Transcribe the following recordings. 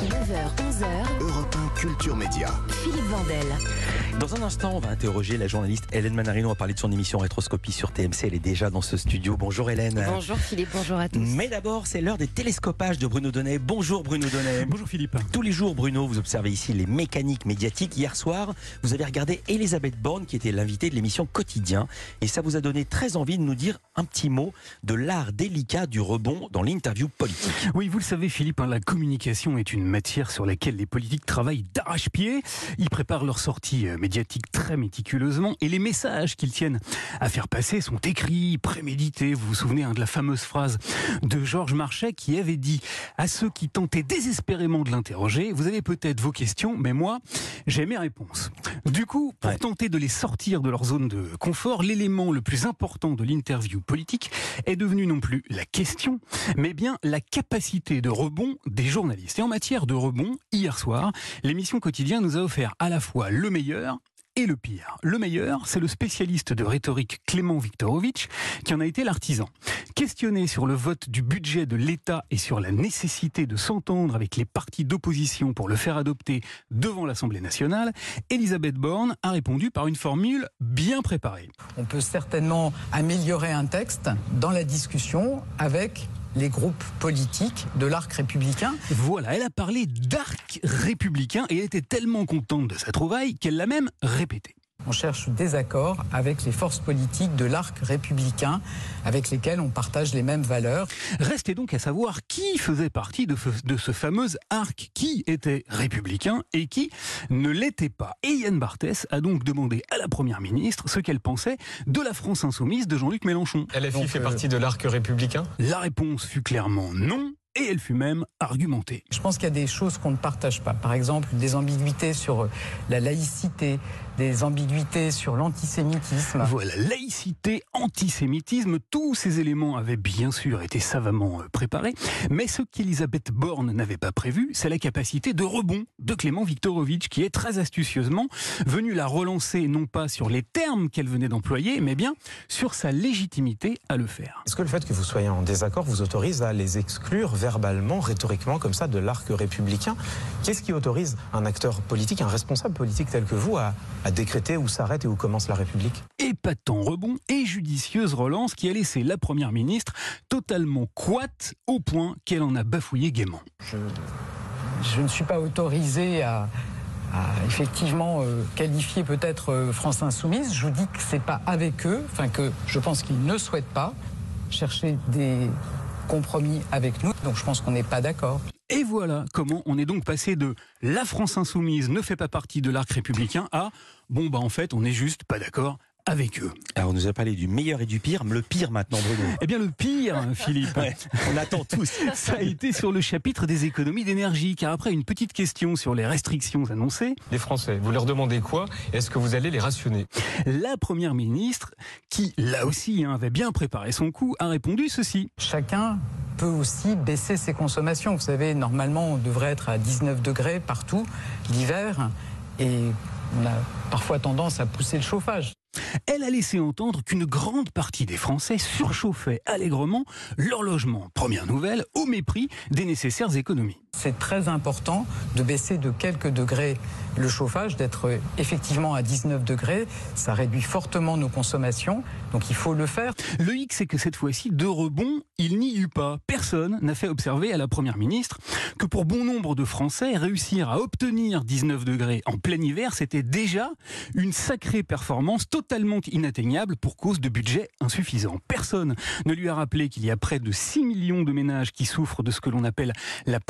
9h, 11h. Europe 1 Culture Média. Philippe Vandel. Dans un instant, on va interroger la journaliste Hélène Manarino. On va parler de son émission Rétroscopie sur TMC. Elle est déjà dans ce studio. Bonjour Hélène. Bonjour Philippe, bonjour à tous. Mais d'abord, c'est l'heure des télescopages de Bruno Donnet. Bonjour Bruno Donnet. Bonjour Philippe. Tous les jours, Bruno, vous observez ici les mécaniques médiatiques. Hier soir, vous avez regardé Elisabeth Borne, qui était l'invitée de l'émission Quotidien. Et ça vous a donné très envie de nous dire un petit mot de l'art délicat du rebond dans l'interview politique. Oui, vous le savez Philippe, hein, la communication est une matière sur laquelle les politiques travaillent d'arrache-pied. Ils préparent leur sortie euh, médiatique très méticuleusement et les messages qu'ils tiennent à faire passer sont écrits, prémédités. Vous vous souvenez hein, de la fameuse phrase de Georges Marchais qui avait dit à ceux qui tentaient désespérément de l'interroger, vous avez peut-être vos questions, mais moi, j'ai mes réponses. Du coup, pour Ouais. tenter de les sortir de leur zone de confort, l'élément le plus important de l'interview politique est devenu non plus la question, mais bien la capacité de rebond des journalistes. Et en matière de rebond, hier soir, l'émission quotidien nous a offert à la fois le meilleur et le pire. Le meilleur, c'est le spécialiste de rhétorique Clément Viktorovitch qui en a été l'artisan. Questionné sur le vote du budget de l'État et sur la nécessité de s'entendre avec les partis d'opposition pour le faire adopter devant l'Assemblée nationale, Elisabeth Borne a répondu par une formule bien préparée. On peut certainement améliorer un texte dans la discussion avec les groupes politiques de l'arc républicain. Voilà, elle a parlé d'arc républicain et elle était tellement contente de sa trouvaille qu'elle l'a même répété. On cherche des accords avec les forces politiques de l'arc républicain avec lesquelles on partage les mêmes valeurs. Restait donc à savoir qui faisait partie de, ce fameux arc, qui était républicain et qui ne l'était pas. Et Yann Barthès a donc demandé à la Première ministre ce qu'elle pensait de la France insoumise de Jean-Luc Mélenchon. LFI Donc, fait euh, partie de l'arc républicain? La réponse fut clairement non, et elle fut même argumentée. Je pense qu'il y a des choses qu'on ne partage pas. Par exemple, des ambiguïtés sur euh, la laïcité, des ambiguïtés sur l'antisémitisme. Voilà, laïcité, antisémitisme, tous ces éléments avaient bien sûr été savamment euh, préparés, mais ce qu'Elisabeth Borne n'avait pas prévu, c'est la capacité de rebond de Clément Viktorovitch, qui est très astucieusement venu la relancer non pas sur les termes qu'elle venait d'employer, mais bien sur sa légitimité à le faire. Est-ce que le fait que vous soyez en désaccord vous autorise à les exclure verbalement, rhétoriquement, comme ça, de l'arc républicain Qu'est-ce qui autorise un acteur politique, un responsable politique tel que vous, à, à décréter où s'arrête et où commence la République? Épatant rebond et judicieuse relance qui a laissé la Première ministre totalement coite au point qu'elle en a bafouillé gaiement. Je, je ne suis pas autorisé à, à effectivement euh, qualifier peut-être euh, France Insoumise. Je vous dis que c'est pas avec eux, enfin que je pense qu'ils ne souhaitent pas chercher des compromis avec nous. Donc je pense qu'on n'est pas d'accord. Et voilà comment on est donc passé de la France insoumise ne fait pas partie de l'arc républicain à bon bah en fait on n'est juste pas d'accord avec eux. Alors, on nous a parlé du meilleur et du pire, mais le pire maintenant, Bruno. Eh bien le pire, Philippe, Ouais, on attend tous. ça a été sur le chapitre des économies d'énergie, car après une petite question sur les restrictions annoncées, Les Français, vous leur demandez quoi? Est-ce que vous allez les rationner? la première ministre, qui là aussi hein, avait bien préparé son coup, a répondu ceci. Chacun peut aussi baisser ses consommations. Vous savez, normalement, on devrait être à 19 degrés partout l'hiver et on a parfois tendance à pousser le chauffage. Elle a laissé entendre qu'une grande partie des Français surchauffaient allègrement leur logement. Première nouvelle, au mépris des nécessaires économies. C'est très important de baisser de quelques degrés le chauffage, d'être effectivement à 19 degrés. Ça réduit fortement nos consommations, donc il faut le faire. Le hic, c'est que cette fois-ci, de rebond, il n'y eut pas. Personne n'a fait observer à la Première ministre que pour bon nombre de Français, réussir à obtenir 19 degrés en plein hiver, c'était déjà une sacrée performance totalement inatteignable pour cause de budget insuffisant. Personne ne lui a rappelé qu'il y a près de 6 millions de ménages qui souffrent de ce que l'on appelle la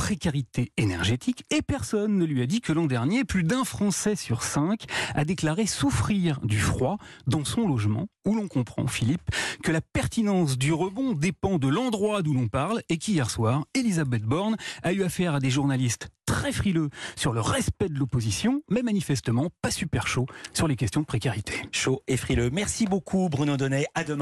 énergétique et personne ne lui a dit que l'an dernier, plus d'un Français sur cinq a déclaré souffrir du froid dans son logement, où l'on comprend, Philippe, que la pertinence du rebond dépend de l'endroit d'où l'on parle et qu'hier soir, Elisabeth Borne a eu affaire à des journalistes très frileux sur le respect de l'opposition, mais manifestement pas super chaud sur les questions de précarité. Chaud et frileux. Merci beaucoup, Bruno Donnet. À demain.